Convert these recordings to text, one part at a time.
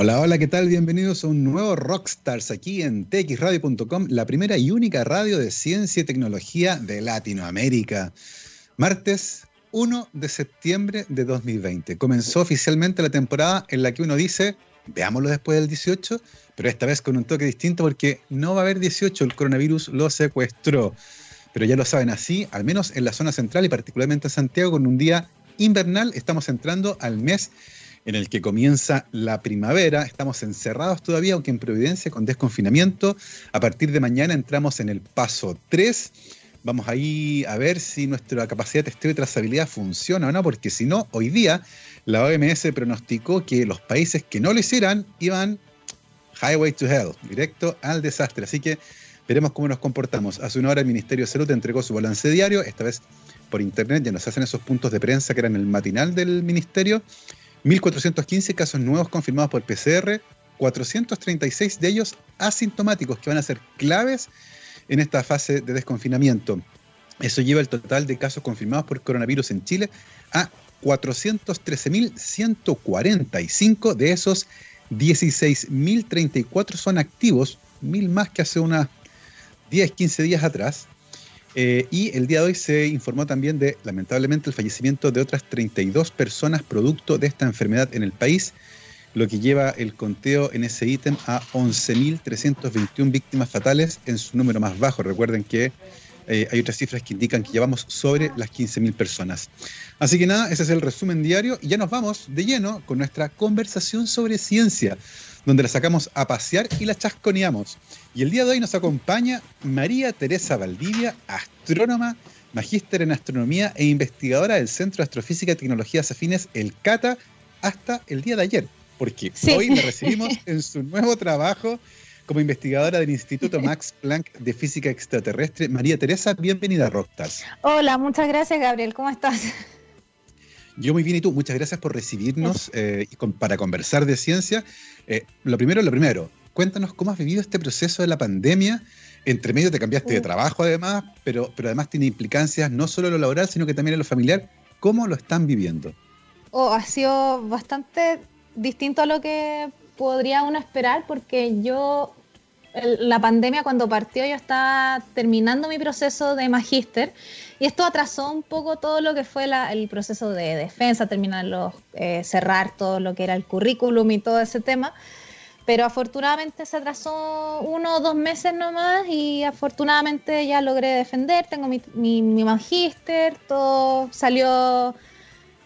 Hola, hola, ¿qué tal? Bienvenidos a un nuevo Rockstars aquí en txradio.com, la primera y única radio de ciencia y tecnología de Latinoamérica. Martes 1 de septiembre de 2020. Comenzó oficialmente la temporada en la que uno dice, veámoslo después del 18, pero esta vez con un toque distinto porque no va a haber 18, el coronavirus lo secuestró. Pero ya lo saben así, al menos en la zona central y particularmente en Santiago, con un día invernal, estamos entrando al mes en el que comienza la primavera. Estamos encerrados todavía, aunque en Providencia con desconfinamiento. A partir de mañana entramos en el paso 3. Vamos ahí a ver si nuestra capacidad de testeo y trazabilidad funciona o no, porque si no, hoy día la OMS pronosticó que los países que no lo hicieran iban highway to hell, directo al desastre. Así que veremos cómo nos comportamos. Hace una hora el Ministerio de Salud entregó su balance diario, esta vez por internet, ya nos hacen esos puntos de prensa que eran el matinal del ministerio. 1.415 casos nuevos confirmados por PCR, 436 de ellos asintomáticos que van a ser claves en esta fase de desconfinamiento. Eso lleva el total de casos confirmados por coronavirus en Chile a 413.145. De esos, 16.034 son activos, mil más que hace unas 10, 15 días atrás. Eh, y el día de hoy se informó también de, lamentablemente, el fallecimiento de otras 32 personas producto de esta enfermedad en el país, lo que lleva el conteo en ese ítem a 11.321 víctimas fatales en su número más bajo. Recuerden que eh, hay otras cifras que indican que llevamos sobre las 15.000 personas. Así que nada, ese es el resumen diario y ya nos vamos de lleno con nuestra conversación sobre ciencia donde la sacamos a pasear y la chasconeamos. Y el día de hoy nos acompaña María Teresa Valdivia, astrónoma, magíster en astronomía e investigadora del Centro de Astrofísica y Tecnologías Afines, el CATA, hasta el día de ayer, porque hoy la recibimos en su nuevo trabajo como investigadora del Instituto Max Planck de Física Extraterrestre. María Teresa, bienvenida a Rockstars. Hola, muchas gracias Gabriel, ¿cómo estás? Yo muy bien y tú, muchas gracias por recibirnos eh, para conversar de ciencia. Eh, lo primero, lo primero, cuéntanos cómo has vivido este proceso de la pandemia. Entre medio te cambiaste de trabajo además, pero, pero además tiene implicancias no solo en lo laboral, sino que también en lo familiar. ¿Cómo lo están viviendo? Oh, ha sido bastante distinto a lo que podría uno esperar, porque yo, la pandemia cuando partió, yo estaba terminando mi proceso de magíster y esto atrasó un poco todo lo que fue el proceso de defensa, terminarlo, eh, cerrar todo lo que era el currículum y todo ese tema. Pero afortunadamente se atrasó uno o dos meses nomás y afortunadamente ya logré defender, tengo mi, mi, mi magíster, todo salió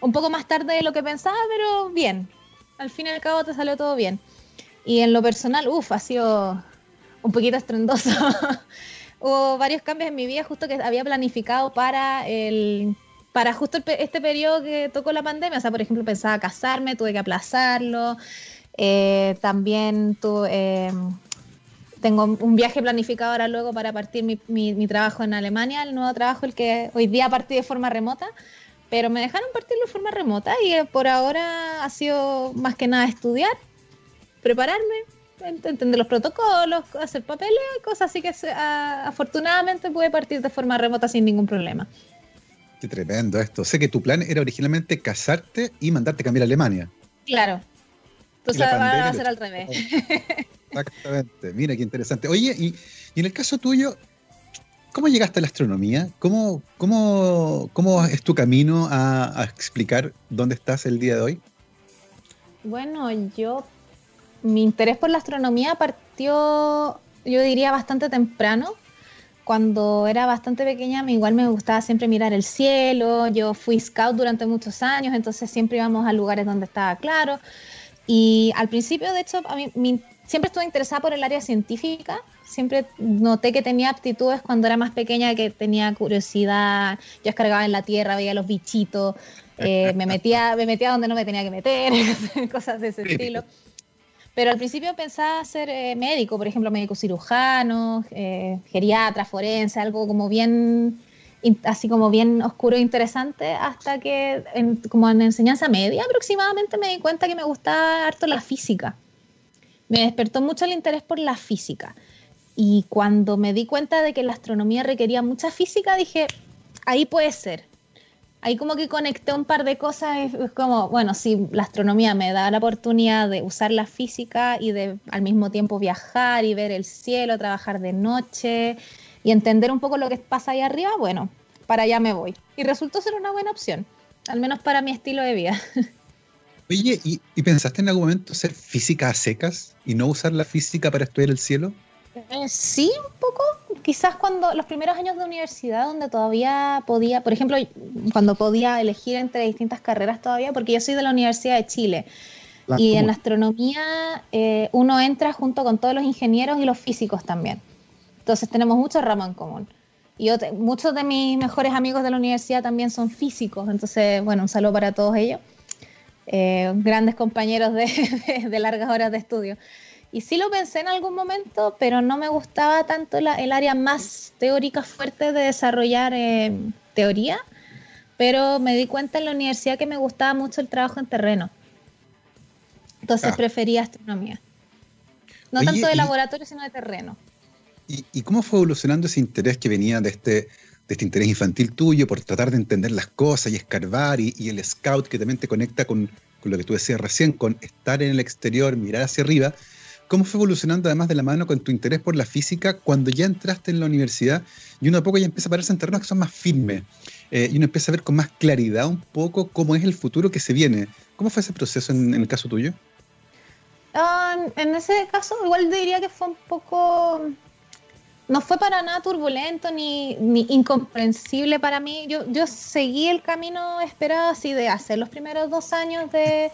un poco más tarde de lo que pensaba, pero bien. Al fin y al cabo te salió todo bien. Y en lo personal, uff, ha sido un poquito estrendoso. hubo varios cambios en mi vida justo que había planificado para el para justo este periodo que tocó la pandemia. O sea, por ejemplo, pensaba casarme, tuve que aplazarlo. Eh, también tuve, em, tengo un viaje planificado ahora luego para partir mi, mi, trabajo en Alemania, el nuevo trabajo, el que hoy día partí de forma remota. Pero me dejaron partirlo de forma remota y eh, por ahora ha sido más que nada estudiar, prepararme, entender los protocolos, hacer papeles, cosas así que afortunadamente puede partir de forma remota sin ningún problema. Qué tremendo esto. Sé que tu plan era originalmente casarte y mandarte a cambiar a Alemania. Claro. Entonces va a ser al revés. Exactamente. Mira qué interesante. Oye, y, en el caso tuyo, ¿cómo llegaste a la astronomía? ¿Cómo, cómo, cómo es tu camino a explicar dónde estás el día de hoy? Bueno, yo mi interés por la astronomía partió, yo diría, bastante temprano. Cuando era bastante pequeña, igual me gustaba siempre mirar el cielo. Yo fui scout durante muchos años, entonces siempre íbamos a lugares donde estaba claro. Y al principio, de hecho, a mí, siempre estuve interesada por el área científica. Siempre noté que tenía aptitudes cuando era más pequeña, que tenía curiosidad. Yo escargaba en la tierra, veía los bichitos, eh, me, metía, me metía donde no me tenía que meter, cosas de ese estilo. Pero al principio pensaba ser eh, médico, por ejemplo, médico cirujano, eh, geriatra, forense, algo como bien, así como bien oscuro e interesante, hasta que como en enseñanza media aproximadamente me di cuenta que me gustaba harto la física. Me despertó mucho el interés por la física. Y cuando me di cuenta de que la astronomía requería mucha física, dije, ahí puede ser. Ahí como que conecté un par de cosas, es como, bueno, si la astronomía me da la oportunidad de usar la física y de al mismo tiempo viajar y ver el cielo, trabajar de noche y entender un poco lo que pasa ahí arriba, bueno, para allá me voy. Y resultó ser una buena opción, al menos para mi estilo de vida. Oye, ¿y, pensaste en algún momento hacer física a secas y no usar la física para estudiar el cielo? Eh, sí, un poco. Quizás cuando los primeros años de universidad, donde todavía podía, por ejemplo, cuando podía elegir entre distintas carreras todavía, porque yo soy de la Universidad de Chile. y en la astronomía eh, uno entra junto con todos los ingenieros y los físicos también. Entonces tenemos muchos ramos en común. Y muchos de mis mejores amigos de la universidad también son físicos. Entonces, bueno, un saludo para todos ellos. Eh, grandes compañeros de largas horas de estudio. Y sí lo pensé en algún momento, pero no me gustaba tanto el área más teórica fuerte de desarrollar eh, teoría, pero me di cuenta en la universidad que me gustaba mucho el trabajo en terreno. Entonces ah. prefería astronomía. No tanto de laboratorio, sino de terreno. ¿y, cómo fue evolucionando ese interés que venía de este, de este interés infantil tuyo por tratar de entender las cosas y escarbar y, y el scout que también te conecta con, con, lo que tú decías recién, con estar en el exterior, mirar hacia arriba? ¿Cómo fue evolucionando además de la mano con tu interés por la física cuando ya entraste en la universidad y uno a poco ya empieza a pararse en terrenos que son más firmes eh, y uno empieza a ver con más claridad un poco cómo es el futuro que se viene? ¿Cómo fue ese proceso en, el caso tuyo? Ah, en ese caso igual diría que fue un poco no fue para nada turbulento ni, ni, incomprensible para mí. Yo, yo seguí el camino esperado así de hacer los primeros dos años de,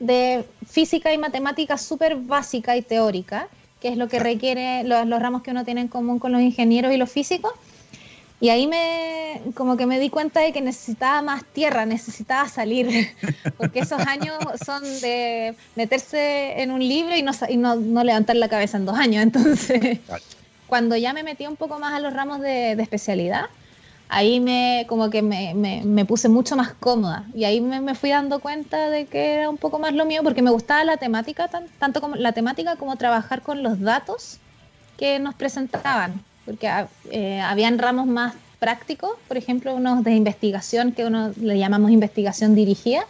de física y matemática súper básica y teórica, que es lo que requiere los, ramos que uno tiene en común con los ingenieros y los físicos. Y ahí me, como que me di cuenta de que necesitaba más tierra, necesitaba salir, porque esos años son de meterse en un libro y no, y no, no levantar la cabeza en dos años. Entonces, cuando ya me metí un poco más a los ramos de, de especialidad, ahí me como que me, me, puse mucho más cómoda y ahí me, fui dando cuenta de que era un poco más lo mío porque me gustaba la temática, tanto como la temática como trabajar con los datos que nos presentaban, porque ah, eh, habían ramos más prácticos, por ejemplo, unos de investigación que uno le llamamos investigación dirigida,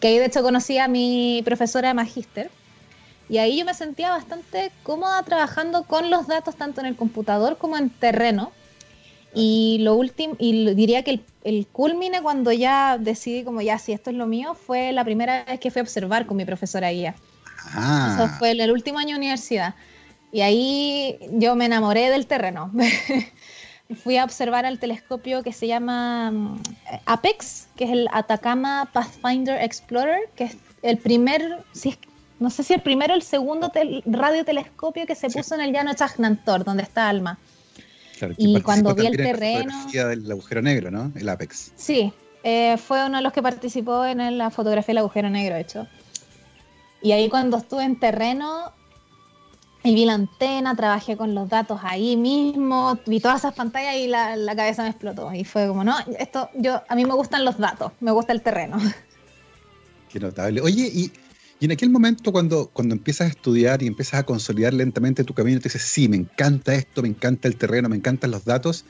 que ahí de hecho conocí a mi profesora de magíster. Y ahí yo me sentía bastante cómoda trabajando con los datos tanto en el computador como en terreno, y lo último, y diría que el, el culmine cuando ya decidí como ya, si esto es lo mío, fue la primera vez que fui a observar con mi profesora guía. Ah. Eso fue el, último año de universidad. Y ahí yo me enamoré del terreno. fui a observar al telescopio que se llama mm, Apex, que es el Atacama Pathfinder Explorer, que es el primer, si es, no sé si el primero o el segundo radiotelescopio que se puso en el llano Chagnantor, donde está Alma y cuando vi el terreno. La del agujero negro, ¿no? El Apex. Sí, eh, fue uno de los que participó en la fotografía del agujero negro, de hecho. Y ahí cuando estuve en terreno y vi la antena, trabajé con los datos ahí mismo, vi todas esas pantallas y la, la, cabeza me explotó. Y fue como, no, esto, yo, a mí me gustan los datos, me gusta el terreno. Qué notable. Oye, y y en aquel momento, cuando, cuando empiezas a estudiar y empiezas a consolidar lentamente tu camino, te dices, sí, me encanta esto, me encanta el terreno, me encantan los datos.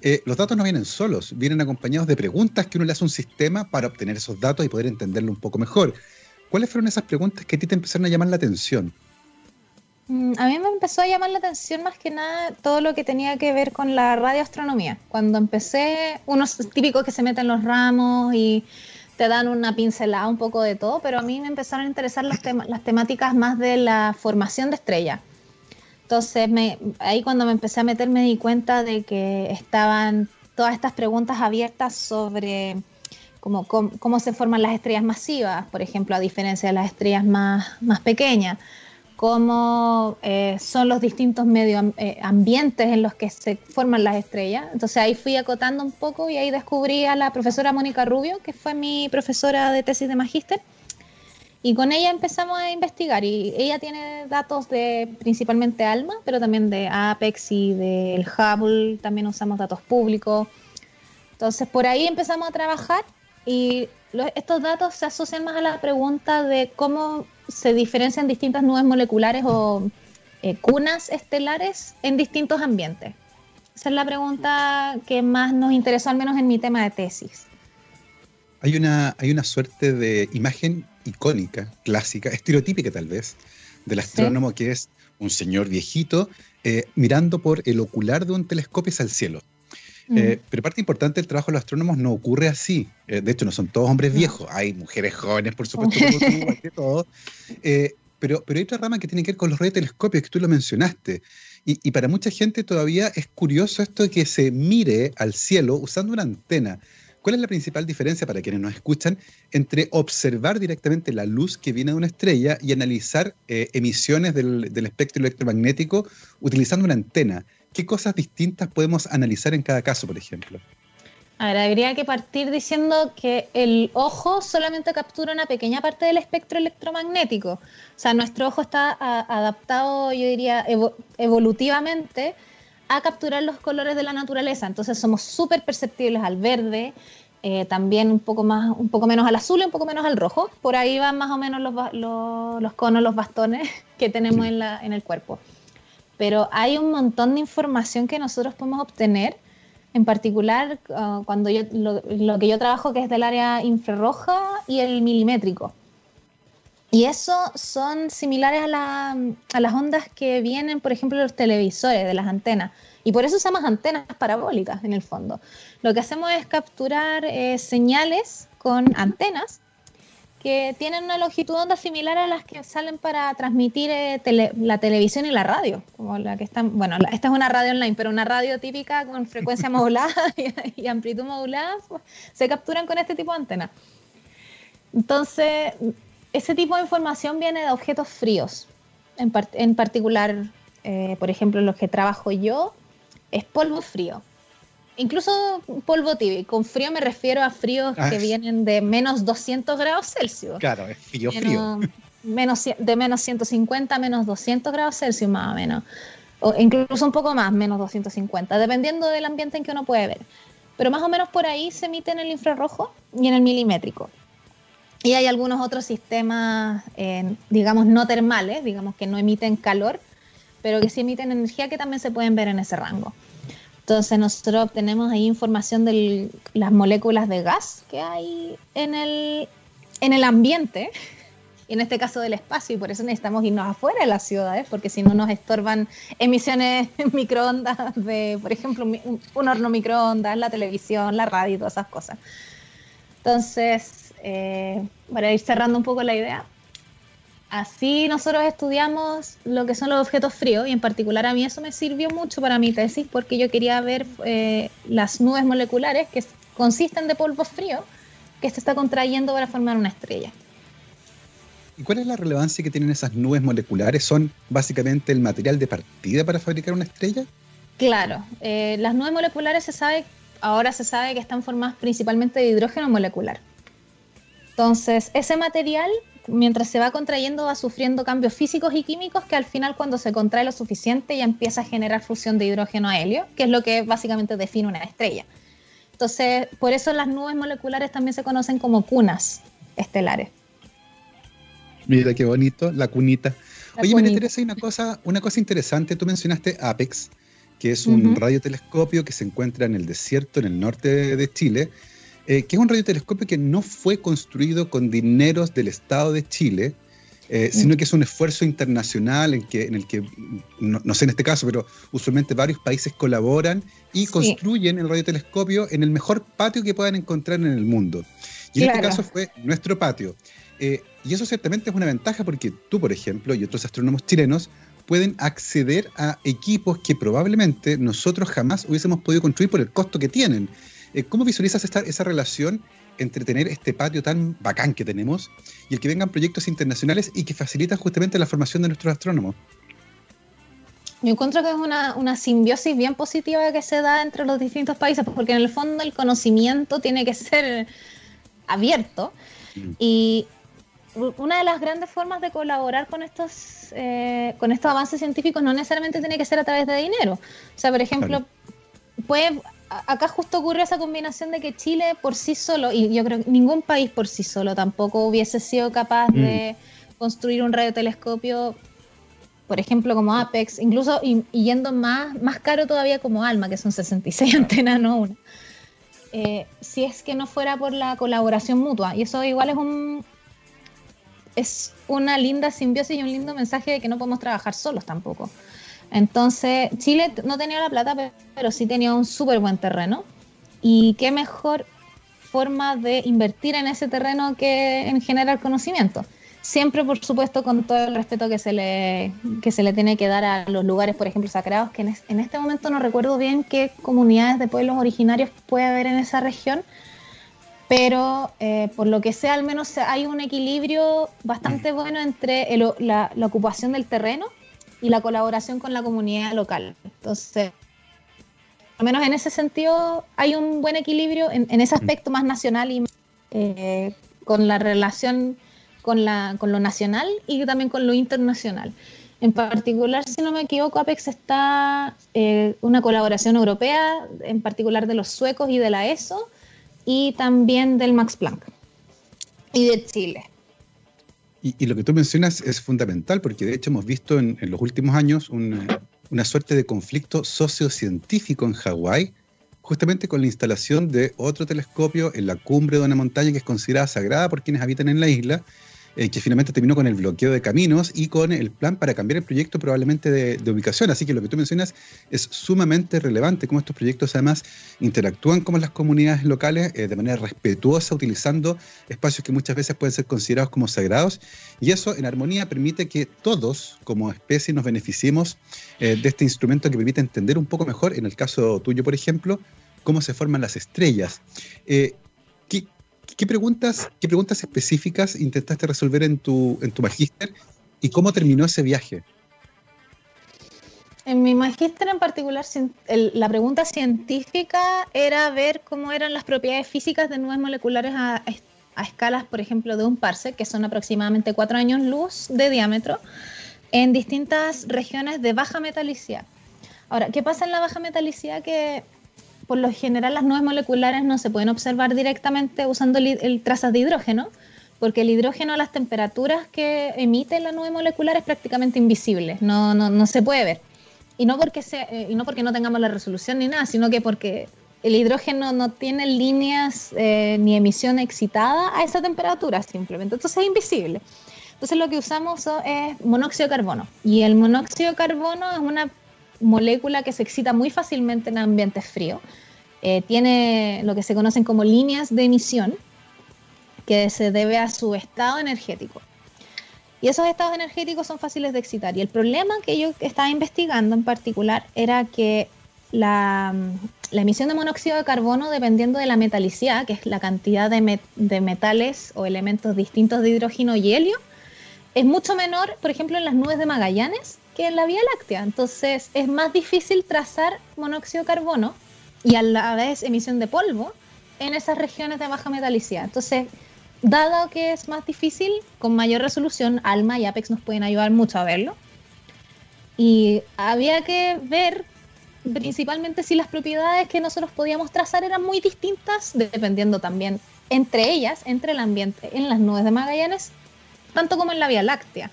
Eh, los datos no vienen solos, vienen acompañados de preguntas que uno le hace a un sistema para obtener esos datos y poder entenderlo un poco mejor. ¿Cuáles fueron esas preguntas que a ti te empezaron a llamar la atención? Mm, a mí me empezó a llamar la atención más que nada todo lo que tenía que ver con la radioastronomía. Cuando empecé, unos típicos que se meten los ramos y te dan una pincelada un poco de todo, pero a mí me empezaron a interesar las, las temáticas más de la formación de estrellas. Entonces, me, ahí cuando me empecé a meter me di cuenta de que estaban todas estas preguntas abiertas sobre cómo, cómo, se forman las estrellas masivas, por ejemplo, a diferencia de las estrellas más, más pequeñas cómo eh, son los distintos medio eh, ambientes en los que se forman las estrellas. Entonces ahí fui acotando un poco y ahí descubrí a la profesora Mónica Rubio, que fue mi profesora de tesis de magíster. Y con ella empezamos a investigar y ella tiene datos de principalmente ALMA, pero también de Apex y del Hubble, también usamos datos públicos. Entonces por ahí empezamos a trabajar y estos datos se asocian más a la pregunta de cómo se diferencian distintas nubes moleculares o eh, cunas estelares en distintos ambientes. Esa es la pregunta que más nos interesó, al menos en mi tema de tesis. hay una, hay una suerte de imagen icónica, clásica, estereotípica tal vez, del astrónomo que es un señor viejito eh, mirando por el ocular de un telescopio hacia el cielo. Eh, pero parte importante del trabajo de los astrónomos no ocurre así. Eh, de hecho, no son todos hombres viejos. Hay mujeres jóvenes, por supuesto, como tú, todo. pero, pero hay otra rama que tiene que ver con los radiotelescopios, que tú lo mencionaste. Y, y, para mucha gente todavía es curioso esto de que se mire al cielo usando una antena. ¿Cuál es la principal diferencia para quienes nos escuchan entre observar directamente la luz que viene de una estrella y analizar eh, emisiones del, espectro electromagnético utilizando una antena? ¿Qué cosas distintas podemos analizar en cada caso, por ejemplo? A ver, habría que partir diciendo que el ojo solamente captura una pequeña parte del espectro electromagnético. O sea, nuestro ojo está adaptado, yo diría, evolutivamente a capturar los colores de la naturaleza. Entonces somos súper perceptibles al verde, eh, también un poco, más, un poco menos al azul y un poco menos al rojo. Por ahí van más o menos los, los, conos, los bastones que tenemos en, la, en el cuerpo. Pero hay un montón de información que nosotros podemos obtener, en particular ah, cuando yo, lo, que yo trabajo que es del área infrarroja y el milimétrico. Y eso son similares a, las ondas que vienen, por ejemplo, de los televisores, de las antenas. Y por eso usamos antenas parabólicas en el fondo. Lo que hacemos es capturar eh, señales con antenas que tienen una longitud de onda similar a las que salen para transmitir eh, la televisión y la radio, como la que están, bueno, esta es una radio online, pero una radio típica con frecuencia modulada y, y, amplitud modulada, pues, se capturan con este tipo de antenas. Entonces, ese tipo de información viene de objetos fríos. En, en particular, eh, por ejemplo, los que trabajo yo, es polvo frío. Incluso polvo tibio. Con frío me refiero a fríos que ah. vienen de menos 200 grados Celsius. Claro, es frío, frío. Menos, de menos 150 a menos 200 grados Celsius más o menos. O incluso un poco más, menos 250, dependiendo del ambiente en que uno puede ver. Pero más o menos por ahí se emite en el infrarrojo y en el milimétrico. Y hay algunos otros sistemas, eh, digamos, no termales, digamos que no emiten calor, pero que sí emiten energía que también se pueden ver en ese rango. Entonces nosotros obtenemos ahí información de las moléculas de gas que hay en el, en el ambiente, y en este caso del espacio, y por eso necesitamos irnos afuera de las ciudades, porque si no nos estorban emisiones microondas de, por ejemplo, un, un horno microondas, la televisión, la radio y todas esas cosas. Entonces, eh, para ir cerrando un poco la idea, así nosotros estudiamos lo que son los objetos fríos y en particular a mí eso me sirvió mucho para mi tesis porque yo quería ver eh, las nubes moleculares que consisten de polvo frío que se está contrayendo para formar una estrella. ¿Y cuál es la relevancia que tienen esas nubes moleculares? ¿Son básicamente el material de partida para fabricar una estrella? Claro, eh, las nubes moleculares se sabe, ahora se sabe que están formadas principalmente de hidrógeno molecular. Entonces, ese material, mientras se va contrayendo, va sufriendo cambios físicos y químicos que al final cuando se contrae lo suficiente ya empieza a generar fusión de hidrógeno a helio, que es lo que básicamente define una estrella. Entonces, por eso las nubes moleculares también se conocen como cunas estelares. Mira qué bonito, la cunita. Oye, me interesa una cosa, una cosa interesante. Tú mencionaste APEX, que es un radiotelescopio que se encuentra en el desierto en el norte de Chile eh, que es un radiotelescopio que no fue construido con dineros del Estado de Chile, eh, sino que es un esfuerzo internacional en, que, en el que, no, sé en este caso, pero usualmente varios países colaboran y construyen el radiotelescopio en el mejor patio que puedan encontrar en el mundo. Y en este caso fue nuestro patio. Eh, y eso ciertamente es una ventaja porque tú, por ejemplo, y otros astrónomos chilenos pueden acceder a equipos que probablemente nosotros jamás hubiésemos podido construir por el costo que tienen. Eh, ¿Cómo visualizas esta, esa relación entre tener este patio tan bacán que tenemos y el que vengan proyectos internacionales y que facilitan justamente la formación de nuestros astrónomos? Yo encuentro que es una, una, simbiosis bien positiva que se da entre los distintos países, porque en el fondo el conocimiento tiene que ser abierto. Mm. Y una de las grandes formas de colaborar con estos, eh, con estos avances científicos no necesariamente tiene que ser a través de dinero. O sea, por ejemplo, puede acá justo ocurre esa combinación de que Chile por sí solo, y yo creo que ningún país por sí solo tampoco hubiese sido capaz de mm. construir un radiotelescopio, por ejemplo, como Apex, incluso y, yendo más, más caro todavía como Alma, que son 66 antenas, no una. eh, si es que no fuera por la colaboración mutua. Y eso igual es un es una linda simbiosis y un lindo mensaje de que no podemos trabajar solos tampoco. Entonces, Chile no tenía la plata, pero sí tenía un súper buen terreno. Y qué mejor forma de invertir en ese terreno que en generar conocimiento. Siempre, por supuesto, con todo el respeto que se le, que se le tiene que dar a los lugares, por ejemplo, sagrados, que en, este momento no recuerdo bien qué comunidades de pueblos originarios puede haber en esa región, pero eh, por lo que sea, al menos hay un equilibrio bastante bueno entre la, ocupación del terreno y la colaboración con la comunidad local. Entonces, al menos en ese sentido, hay un buen equilibrio en, ese aspecto más nacional y eh, con la relación con, la, con lo nacional y también con lo internacional. En particular, si no me equivoco, Apex está eh, una colaboración europea, en particular de los suecos y de la ESO, y también del Max Planck y de Chile. Y, lo que tú mencionas es fundamental, porque de hecho hemos visto en, los últimos años una, una, suerte de conflicto sociocientífico en Hawái, justamente con la instalación de otro telescopio en la cumbre de una montaña que es considerada sagrada por quienes habitan en la isla, eh, que finalmente terminó con el bloqueo de caminos y con el plan para cambiar el proyecto probablemente de, ubicación. Así que lo que tú mencionas es sumamente relevante, cómo estos proyectos además interactúan con las comunidades locales eh, de manera respetuosa, utilizando espacios que muchas veces pueden ser considerados como sagrados. Y eso en armonía permite que todos como especie nos beneficiemos eh, de este instrumento que permite entender un poco mejor, en el caso tuyo, por ejemplo, cómo se forman las estrellas. ¿Qué preguntas, qué preguntas específicas intentaste resolver en tu, en tu magíster y cómo terminó ese viaje? En mi magíster en particular, la pregunta científica era ver cómo eran las propiedades físicas de nubes moleculares a, escalas, por ejemplo, de un parse, que son aproximadamente cuatro años luz de diámetro, en distintas regiones de baja metalicidad. Ahora, ¿qué pasa en la baja metalicidad? Que por lo general las nubes moleculares no se pueden observar directamente usando el, trazas de hidrógeno, porque el hidrógeno a las temperaturas que emite la nube molecular es prácticamente invisible, no, no, no se puede ver. Y no, porque se, eh, y no porque no tengamos la resolución ni nada, sino que porque el hidrógeno no tiene líneas eh, ni emisión excitada a esa temperatura simplemente, entonces es invisible. Entonces lo que usamos es monóxido de carbono. Y el monóxido de carbono es una molécula que se excita muy fácilmente en ambientes fríos. Eh, tiene lo que se conocen como líneas de emisión, que se debe a su estado energético. Y esos estados energéticos son fáciles de excitar. Y el problema que yo estaba investigando en particular era que la, emisión de monóxido de carbono, dependiendo de la metalicidad, que es la cantidad de, de metales o elementos distintos de hidrógeno y helio, es mucho menor, por ejemplo, en las nubes de Magallanes que en la Vía Láctea. Entonces es más difícil trazar monóxido de carbono y a la vez emisión de polvo en esas regiones de baja metalicidad. Entonces, dado que es más difícil, con mayor resolución, ALMA y APEX nos pueden ayudar mucho a verlo. Y había que ver principalmente si las propiedades que nosotros podíamos trazar eran muy distintas, dependiendo también entre ellas, entre el ambiente en las nubes de Magallanes, tanto como en la Vía Láctea.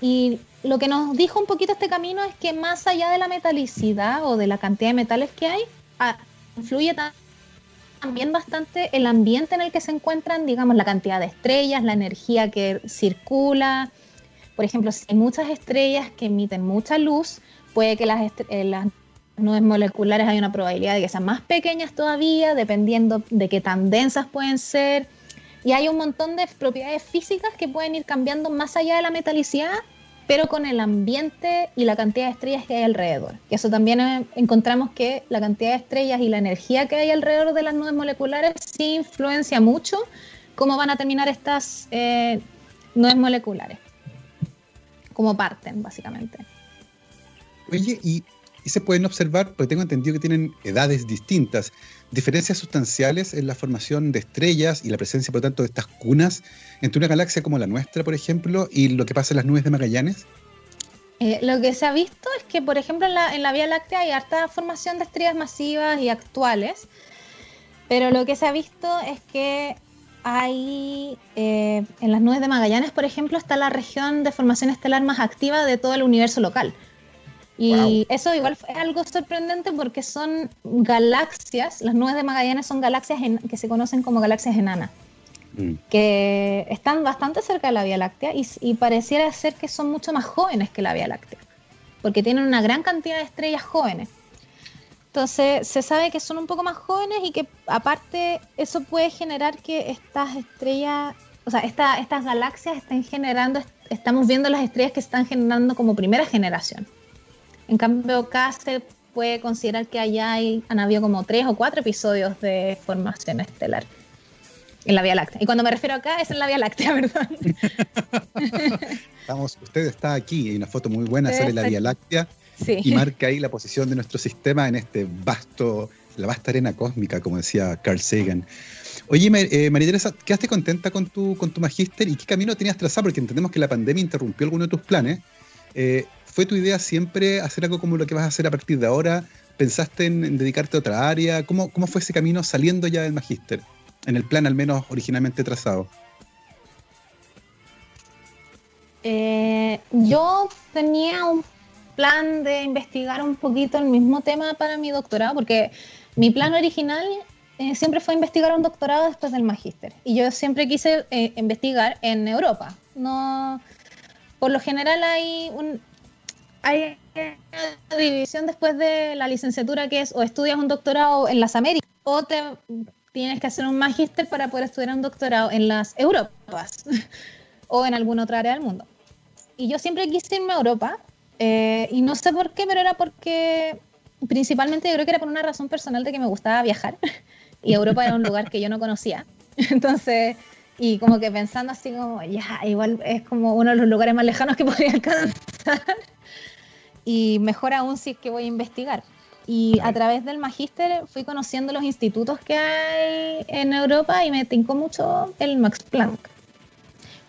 Y lo que nos dijo un poquito este camino es que más allá de la metalicidad o de la cantidad de metales que hay, influye también bastante el ambiente en el que se encuentran, digamos, la cantidad de estrellas, la energía que circula. Por ejemplo, si hay muchas estrellas que emiten mucha luz, puede que las, eh, las nubes moleculares hay una probabilidad de que sean más pequeñas todavía, dependiendo de qué tan densas pueden ser. Y hay un montón de propiedades físicas que pueden ir cambiando más allá de la metalicidad pero con el ambiente y la cantidad de estrellas que hay alrededor. Y eso también eh, encontramos que la cantidad de estrellas y la energía que hay alrededor de las nubes moleculares sí influencia mucho cómo van a terminar estas eh, nubes moleculares, cómo parten, básicamente. Oye, y, y se pueden observar, porque tengo entendido que tienen edades distintas diferencias sustanciales en la formación de estrellas y la presencia, por lo tanto, de estas cunas entre una galaxia como la nuestra, por ejemplo, y lo que pasa en las nubes de Magallanes? Eh, lo que se ha visto es que, por ejemplo, en la, Vía Láctea hay harta formación de estrellas masivas y actuales, pero lo que se ha visto es que hay, eh, en las nubes de Magallanes, por ejemplo, está la región de formación estelar más activa de todo el universo local. Y eso igual es algo sorprendente porque son galaxias, las nubes de Magallanes son galaxias que se conocen como galaxias enanas, mm. que están bastante cerca de la Vía Láctea y, pareciera ser que son mucho más jóvenes que la Vía Láctea, porque tienen una gran cantidad de estrellas jóvenes. Entonces se sabe que son un poco más jóvenes y que aparte eso puede generar que estas estrellas, o sea, estas galaxias estén generando, estamos viendo las estrellas que están generando como primera generación. En cambio, acá se puede considerar que allá hay, han habido como tres o cuatro episodios de formación estelar en la Vía Láctea. Y cuando me refiero acá es en la Vía Láctea, ¿verdad? Estamos, usted está aquí, hay una foto muy buena, sale la Vía Láctea y marca ahí la posición de nuestro sistema en este vasto, la vasta arena cósmica, como decía Carl Sagan. Oye, eh, María Teresa, ¿quedaste contenta con tu, con tu magíster y qué camino tenías trazado? Porque entendemos que la pandemia interrumpió alguno de tus planes. Eh, ¿Fue tu idea siempre hacer algo como lo que vas a hacer a partir de ahora? ¿Pensaste en, dedicarte a otra área? ¿Cómo, ¿Cómo, fue ese camino saliendo ya del magíster? En el plan al menos originalmente trazado. Eh, yo tenía un plan de investigar un poquito el mismo tema para mi doctorado, porque mi plan original eh, siempre fue investigar un doctorado después del magíster. Y yo siempre quise eh, investigar en Europa. No, por lo general hay un, hay una división después de la licenciatura que es o estudias un doctorado en las Américas o te tienes que hacer un magíster para poder estudiar un doctorado en las Europas o en alguna otra área del mundo. Y yo siempre quise irme a Europa eh, y no sé por qué, pero era porque principalmente yo creo que era por una razón personal de que me gustaba viajar y Europa era un lugar que yo no conocía. Entonces, y como que pensando así como, ya, igual es como uno de los lugares más lejanos que podría alcanzar y mejor aún si es que voy a investigar. Y a través del magíster fui conociendo los institutos que hay en Europa y me tincó mucho el Max Planck.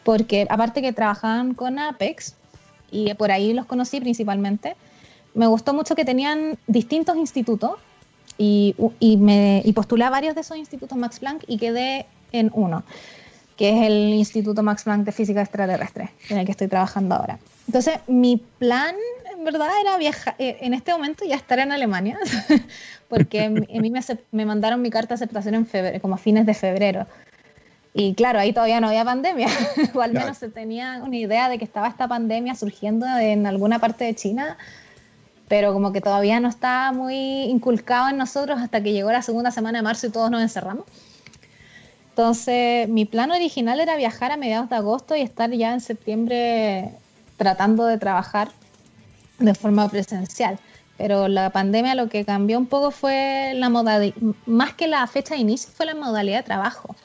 Porque aparte que trabajaban con Apex, y por ahí los conocí principalmente, me gustó mucho que tenían distintos institutos y, y, me, y postulé a varios de esos institutos Max Planck y quedé en uno, que es el Instituto Max Planck de Física Extraterrestre, en el que estoy trabajando ahora. Entonces, mi plan en verdad era viajar, eh, en este momento ya estar en Alemania, porque a mí me, mandaron mi carta de aceptación en febrero, como a fines de febrero. Y claro, ahí todavía no había pandemia, o al menos se tenía una idea de que estaba esta pandemia surgiendo en alguna parte de China, pero como que todavía no estaba muy inculcado en nosotros hasta que llegó la segunda semana de marzo y todos nos encerramos. Entonces, mi plan original era viajar a mediados de agosto y estar ya en septiembre tratando de trabajar de forma presencial. Pero la pandemia lo que cambió un poco fue la modalidad, más que la fecha de inicio, fue la modalidad de trabajo.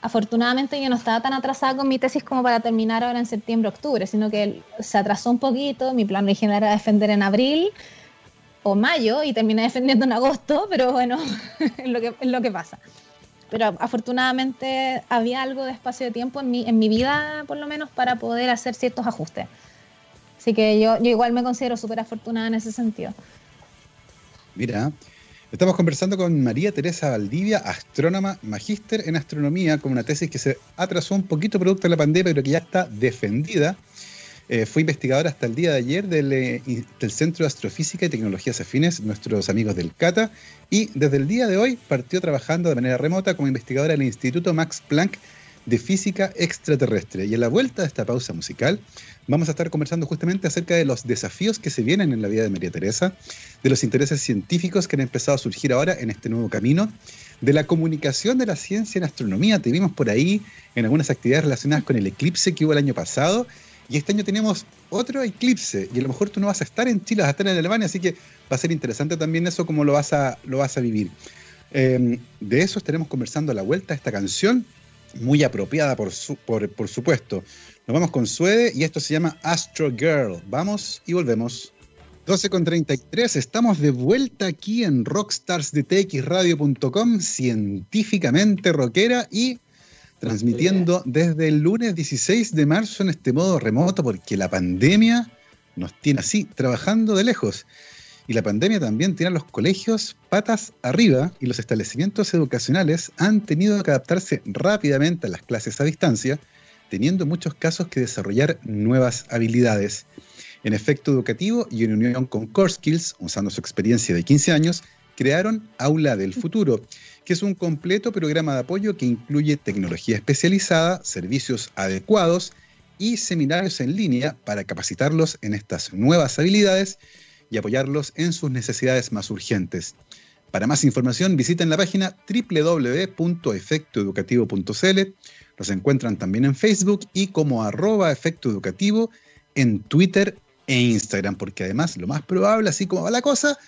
Afortunadamente yo no estaba tan atrasada con mi tesis como para terminar ahora en septiembre, octubre, sino que se atrasó un poquito. Mi plan original era defender en abril o mayo y terminé defendiendo en agosto, pero bueno, es, lo que, es lo que pasa. Pero afortunadamente había algo de espacio de tiempo en mi, en mi vida, por lo menos, para poder hacer ciertos ajustes. Así que yo, yo igual me considero súper afortunada en ese sentido. Mira, estamos conversando con María Teresa Valdivia, astrónoma, magíster en astronomía, con una tesis que se atrasó un poquito producto de la pandemia, pero que ya está defendida. Eh, fue investigadora hasta el día de ayer del, eh, del, Centro de Astrofísica y Tecnologías Afines, nuestros amigos del CATA, y desde el día de hoy partió trabajando de manera remota como investigadora en el Instituto Max Planck de Física Extraterrestre. Y en la vuelta de esta pausa musical vamos a estar conversando justamente acerca de los desafíos que se vienen en la vida de María Teresa, de los intereses científicos que han empezado a surgir ahora en este nuevo camino, de la comunicación de la ciencia en astronomía. Te vimos por ahí en algunas actividades relacionadas con el eclipse que hubo el año pasado. Y este año tenemos otro eclipse, y a lo mejor tú no vas a estar en Chile, vas a estar en Alemania, así que va a ser interesante también eso, cómo lo vas a, lo vas a vivir. Em, de eso estaremos conversando a la vuelta a esta canción, muy apropiada por, por, por supuesto. Nos vamos con Suede y esto se llama Astro Girl. Vamos y volvemos. 12 con 33, estamos de vuelta aquí en rockstarsdetxradio.com, científicamente rockera y transmitiendo desde el lunes 16 de marzo en este modo remoto porque la pandemia nos tiene así, trabajando de lejos. Y la pandemia también tiene a los colegios patas arriba y los establecimientos educacionales han tenido que adaptarse rápidamente a las clases a distancia, teniendo en muchos casos que desarrollar nuevas habilidades. En efecto educativo y en unión con Core Skills, usando su experiencia de 15 años, crearon Aula del Futuro, que es un completo programa de apoyo que incluye tecnología especializada, servicios adecuados y seminarios en línea para capacitarlos en estas nuevas habilidades y apoyarlos en sus necesidades más urgentes. Para más información visiten la página www.efectoeducativo.cl. Los encuentran también en Facebook y como arroba efecto educativo en Twitter e Instagram, porque además lo más probable, así como va la cosa,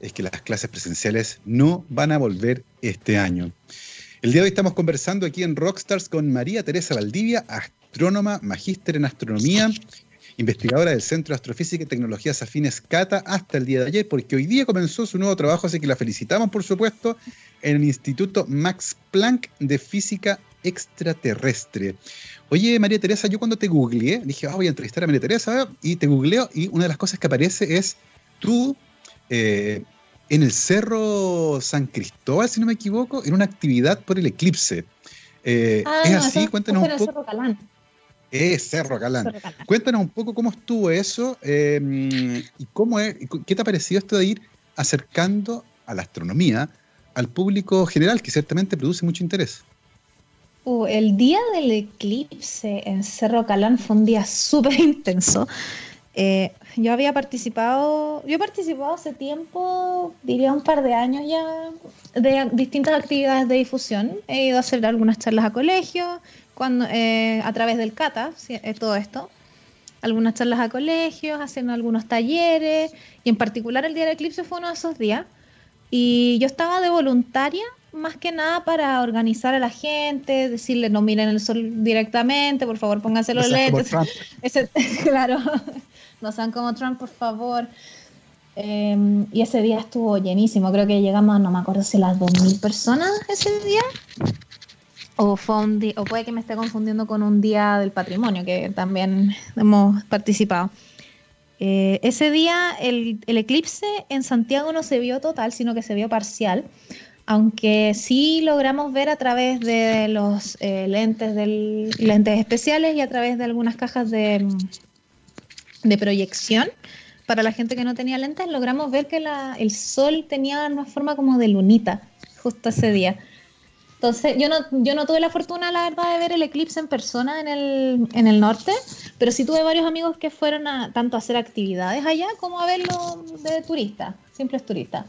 es que las clases presenciales no van a volver este año. El día de hoy estamos conversando aquí en Rockstars con María Teresa Valdivia, astrónoma, magíster en astronomía, investigadora del Centro de Astrofísica y Tecnologías Afines CATA hasta el día de ayer, porque hoy día comenzó su nuevo trabajo, así que la felicitamos, por supuesto, en el Instituto Max Planck de Física Extraterrestre. Oye, María Teresa, yo cuando te googleé, dije, ah, voy a entrevistar a María Teresa, y te googleo, y una de las cosas que aparece es tú eh, en el Cerro San Cristóbal, si no me equivoco, en una actividad por el eclipse. Eh, Ah, ¿Es no, así? eso- Cuéntanos eso un poco. Cerro Calán. Es Cerro Calán. Cerro. Cuéntanos un poco cómo estuvo eso eh, y cómo es, qué te ha parecido esto de ir acercando a la astronomía al público general, que ciertamente produce mucho interés. Uh, el día del eclipse en Cerro Calán fue un día súper intenso. Eh, yo había participado, yo he participado hace tiempo, diría un par de años ya, de distintas actividades de difusión. He ido a hacer algunas charlas a colegios, cuando, eh, a través del CATA, eh, todo esto. Algunas charlas a colegios, haciendo algunos talleres, y en particular el día del eclipse fue uno de esos días. Y yo estaba de voluntaria más que nada para organizar a la gente, decirle no miren el sol directamente, por favor pónganse los No lentes. Trump. Ese- claro, no sean como Trump, por favor. Eh, y ese día estuvo llenísimo, creo que llegamos, no me acuerdo si las 2.000 personas ese día. O, fue un di- o puede que me esté confundiendo con un día del patrimonio, que también hemos participado. Eh, ese día el, el eclipse en Santiago no se vio total, sino que se vio parcial, aunque sí logramos ver a través de los eh, lentes, del, lentes especiales y a través de algunas cajas de, de proyección. Para la gente que no tenía lentes, logramos ver que la- el sol tenía una forma como de lunita justo ese día. Entonces, yo no, yo no tuve la fortuna, la verdad, de ver el eclipse en persona en el, en el norte, pero sí tuve varios amigos que fueron a, tanto a hacer actividades allá como a verlo de turista, simples turistas.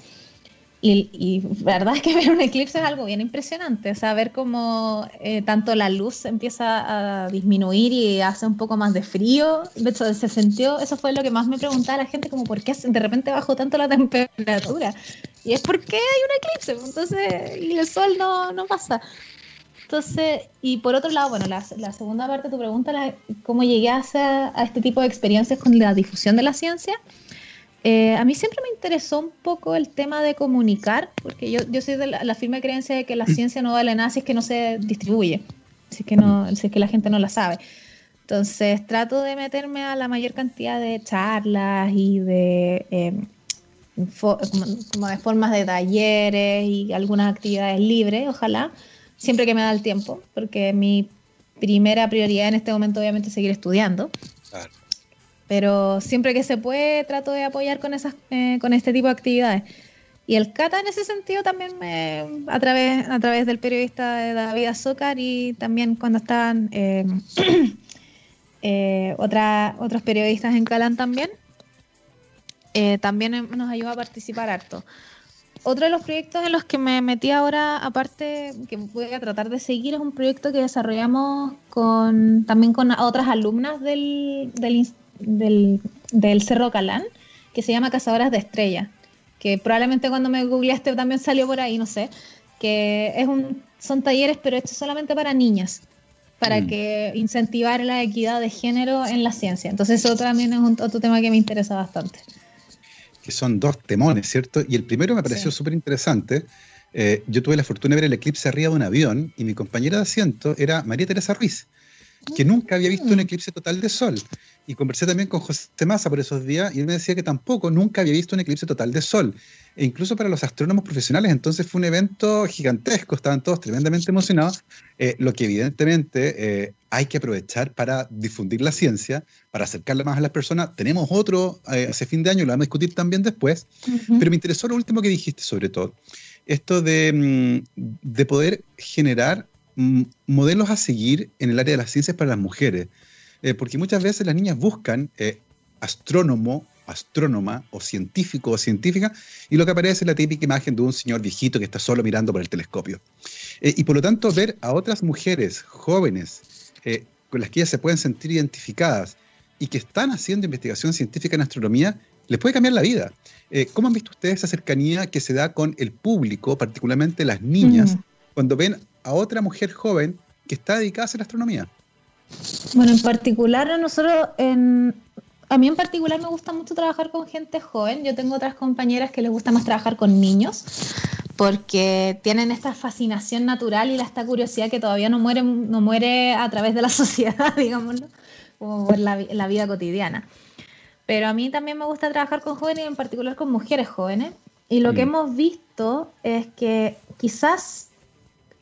Y, y la verdad es que ver un eclipse es algo bien impresionante, o sea, ver cómo eh, tanto la luz empieza a disminuir y hace un poco más de frío, de hecho se sintió, eso fue lo que más me preguntaba la gente, como por qué de repente bajó tanto la temperatura. Y es porque hay un eclipse, entonces, y el sol no, no pasa. Entonces, y por otro lado, bueno, la, la segunda parte de tu pregunta, la- cómo llegué a, hacer- a este tipo de experiencias con la difusión de la ciencia. Eh, a mí siempre me interesó un poco el tema de comunicar, porque yo, yo soy de la, la firme creencia de que la ciencia no vale nada si es que no se distribuye, si es que, no, si es que la gente no la sabe. Entonces trato de meterme a la mayor cantidad de charlas y de, eh, como, como de formas de talleres y algunas actividades libres, ojalá, siempre que me da el tiempo, porque mi primera prioridad en este momento obviamente es seguir estudiando. Claro. Pero siempre que se puede trato de apoyar con esas eh, con este tipo de actividades. Y el Cata en ese sentido también me, a través a través del periodista David Azócar y también cuando estaban eh, eh, otros periodistas en Calán también, eh, también nos ayuda a participar harto. Otro de los proyectos en los que me metí ahora, aparte que voy a tratar de seguir, es un proyecto que desarrollamos con también con otras alumnas del, del, del, del Cerro Calán, que se llama Cazadoras de Estrellas, que probablemente cuando me googleaste también salió por ahí, no sé, que es un, son talleres pero hechos solamente para niñas, para Mm. que incentivar la equidad de género en la ciencia. Entonces eso también es un, otro tema que me interesa bastante. que son dos temones, ¿cierto? Y el primero me pareció Sí. súper interesante. Eh, yo tuve la fortuna de ver el eclipse arriba de un avión y mi compañera de asiento era María Teresa Ruiz, que nunca había visto un Mm. eclipse total de sol. Y conversé también con José Massa por esos días y él me decía que tampoco, nunca había visto un eclipse total de sol. E incluso para los astrónomos profesionales, entonces fue un evento gigantesco, estaban todos tremendamente emocionados, eh, lo que evidentemente eh, hay que aprovechar para difundir la ciencia, para acercarla más a las personas. Tenemos otro eh, hace fin de año, lo vamos a discutir también después, pero me interesó lo último que dijiste sobre todo, esto de, mm, de poder generar mm, modelos a seguir en el área de las ciencias para las mujeres. Eh, porque muchas veces las niñas buscan eh, astrónomo, astrónoma o científico o científica y lo que aparece es la típica imagen de un señor viejito que está solo mirando por el telescopio. Eh, y por lo tanto ver a otras mujeres jóvenes con las que ellas se pueden sentir identificadas y que están haciendo investigación científica en astronomía, les puede cambiar la vida. ¿Cómo han visto ustedes esa cercanía que se da con el público, particularmente las niñas, mm. cuando ven a otra mujer joven que está dedicada a la astronomía? Bueno, en particular a nosotros, en, a mí en particular me gusta mucho trabajar con gente joven. Yo tengo otras compañeras que les gusta más trabajar con niños porque tienen esta fascinación natural y esta curiosidad que todavía no muere, no muere a través de la sociedad, digámoslo, como por la, la vida cotidiana. Pero a mí también me gusta trabajar con jóvenes y en particular con mujeres jóvenes. Y lo que mm. hemos visto es que quizás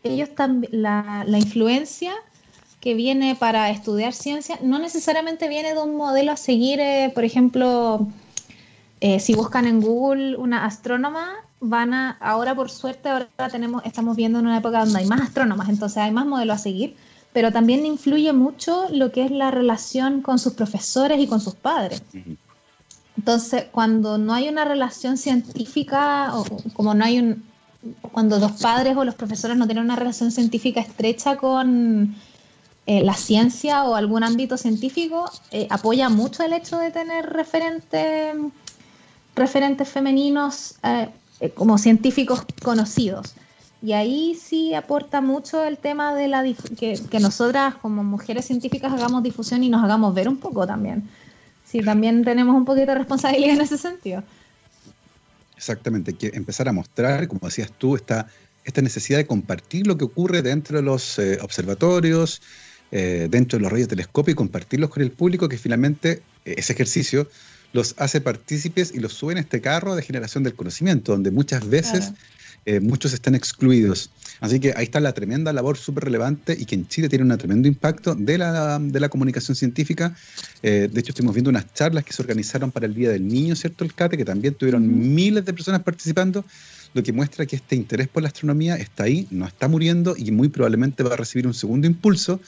ellos también, la, la influencia que viene para estudiar ciencia no necesariamente viene de un modelo a seguir, eh, por ejemplo, eh, si buscan en Google una astrónoma, van a, ahora por suerte, ahora tenemos, estamos viendo en una época donde hay más astrónomas, entonces hay más modelos a seguir, pero también influye mucho lo que es la relación con sus profesores y con sus padres. Entonces, cuando no hay una relación científica, o como no hay un, cuando los padres o los profesores no tienen una relación científica estrecha con, eh, la ciencia o algún ámbito científico eh, apoya mucho el hecho de tener referentes, referentes femeninos eh, como científicos conocidos. Y ahí sí aporta mucho el tema de la que, que, nosotras como mujeres científicas hagamos difusión y nos hagamos ver un poco también. Sí, también tenemos un poquito de responsabilidad en ese sentido. Exactamente, que empezar a mostrar, como decías tú, esta, esta necesidad de compartir lo que ocurre dentro de los observatorios, eh, dentro de los rayos telescopio y compartirlos con el público, que finalmente eh, ese ejercicio los hace partícipes y los sube en este carro de generación del conocimiento, donde muchas veces eh, muchos están excluidos. Así que ahí está la tremenda labor súper relevante y que en Chile tiene un tremendo impacto de la, de la comunicación científica. de hecho, estuvimos viendo unas charlas que se organizaron para el Día del Niño, ¿cierto? El CATE, que también tuvieron miles de personas participando, lo que muestra que este interés por la astronomía está ahí, no está muriendo y muy probablemente va a recibir un segundo impulso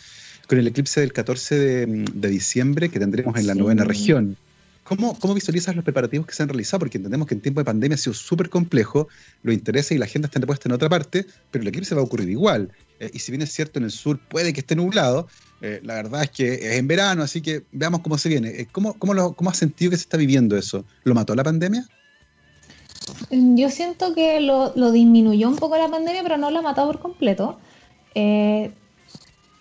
con el eclipse del 14 de, diciembre que tendremos en la novena región. ¿Cómo, ¿Cómo, visualizas los preparativos que se han realizado? Porque entendemos que en tiempo de pandemia ha sido súper complejo, los intereses y la agenda están puestas en otra parte, pero el eclipse va a ocurrir igual. Eh, y si bien es cierto, en el sur puede que esté nublado, eh, la verdad es que es en verano, así que veamos cómo se viene. Eh, ¿Cómo, cómo, lo, ¿Cómo has sentido que se está viviendo eso? ¿Lo mató la pandemia? Yo siento que lo, lo disminuyó un poco la pandemia, pero no lo ha matado por completo. Eh,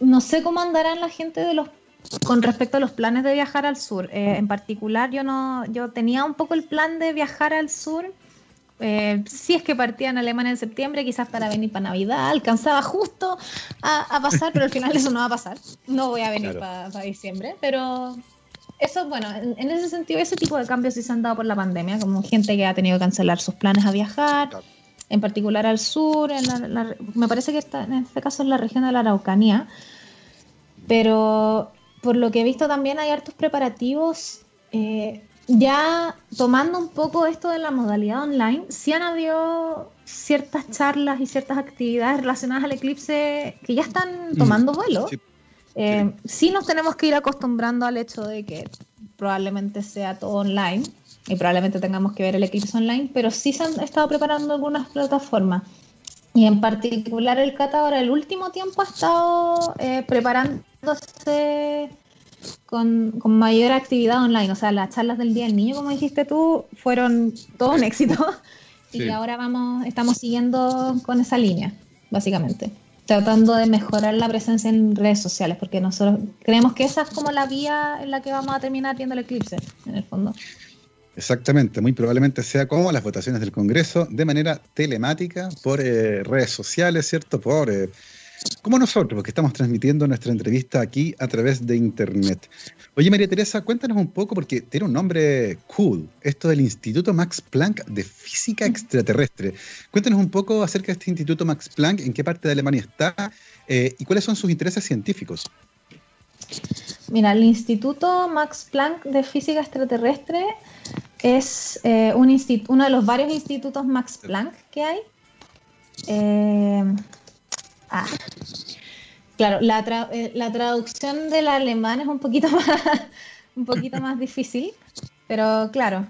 no sé cómo andarán la gente de los con respecto a los planes de viajar al sur. Eh, en particular, yo no, yo tenía un poco el plan de viajar al sur. Eh, si es que partía en Alemania en septiembre, quizás para venir para Navidad, alcanzaba justo a, pasar, pero al final eso no va a pasar. No voy a venir para diciembre, pero eso, bueno, en, ese sentido, ese tipo de cambios sí se han dado por la pandemia, como gente que ha tenido que cancelar sus planes a viajar, en particular al sur, me parece que está, en este caso es la región de la Araucanía. Pero por lo que he visto también hay hartos preparativos. Eh, ya tomando un poco esto de la modalidad online, sí han habido ciertas charlas y ciertas actividades relacionadas al eclipse que ya están mm. tomando vuelo. Eh, sí. nos tenemos que ir acostumbrando al hecho de que probablemente sea todo online y probablemente tengamos que ver el eclipse online, pero sí se han estado preparando algunas plataformas. Y en particular el Cata ahora el último tiempo ha estado eh, preparándose con, mayor actividad online. O sea, las charlas del Día del Niño, como dijiste tú, fueron todo un éxito. Y ahora vamos, estamos siguiendo con esa línea, básicamente. Tratando de mejorar la presencia en redes sociales, porque nosotros creemos que esa es como la vía en la que vamos a terminar viendo el eclipse, en el fondo. Exactamente, muy probablemente sea como las votaciones del Congreso de manera telemática por eh, redes sociales, ¿cierto? Por, eh, como nosotros, porque estamos transmitiendo nuestra entrevista aquí a través de Internet. Oye, María Teresa, cuéntanos un poco, porque tiene un nombre cool, esto del Instituto Max Planck de Física Extraterrestre. Cuéntanos un poco acerca de este Instituto Max Planck, en qué parte de Alemania está eh, y cuáles son sus intereses científicos. Mira, el Instituto Max Planck de Física Extraterrestre es eh, un uno de los varios institutos Max Planck que hay. Eh, ah, claro, la, eh, la, traducción del alemán es un poquito más, un poquito más difícil, pero claro.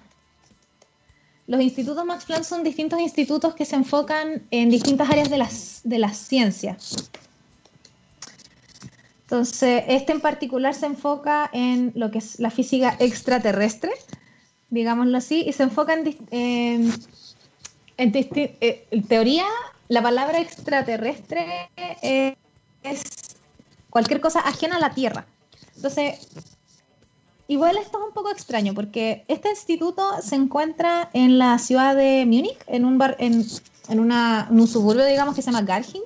Los institutos Max Planck son distintos institutos que se enfocan en distintas áreas de las, de la ciencia. Entonces, este en particular se enfoca en lo que es la física extraterrestre, digámoslo así, y se enfoca en, en, eh, en teoría, la palabra extraterrestre es, cualquier cosa ajena a la Tierra. Entonces, igual esto es un poco extraño porque este instituto se encuentra en la ciudad de Múnich, en un, bar, en, en, una, en un suburbio, digamos, que se llama Garching,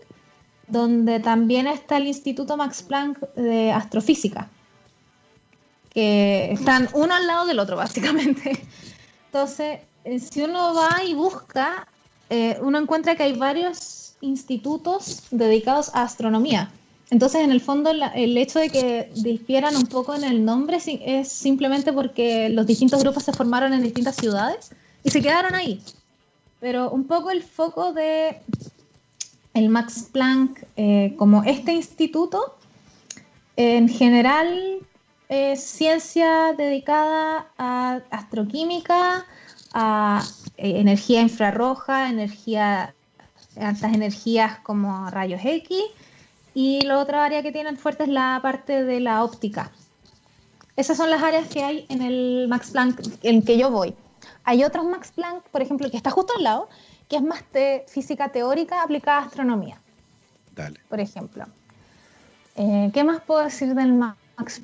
donde también está el Instituto Max Planck de Astrofísica, están uno al lado del otro, básicamente. Entonces, eh, si uno va y busca, eh, uno encuentra que hay varios institutos dedicados a astronomía. Entonces, en el fondo, el hecho de que difieran un poco en el nombre es simplemente porque los distintos grupos se formaron en distintas ciudades y se quedaron ahí. Pero un poco el foco de el Max Planck eh, como este instituto, en general es ciencia dedicada a astroquímica, a eh, energía infrarroja, energía, altas energías como rayos X, y la otra área que tienen fuerte es la parte de la óptica. Esas son las áreas que hay en el Max Planck en que yo voy. Hay otros Max Planck, por ejemplo, que está justo al lado, que es más de física teórica aplicada a astronomía. Dale. Por ejemplo. Eh, ¿Qué más puedo decir del Max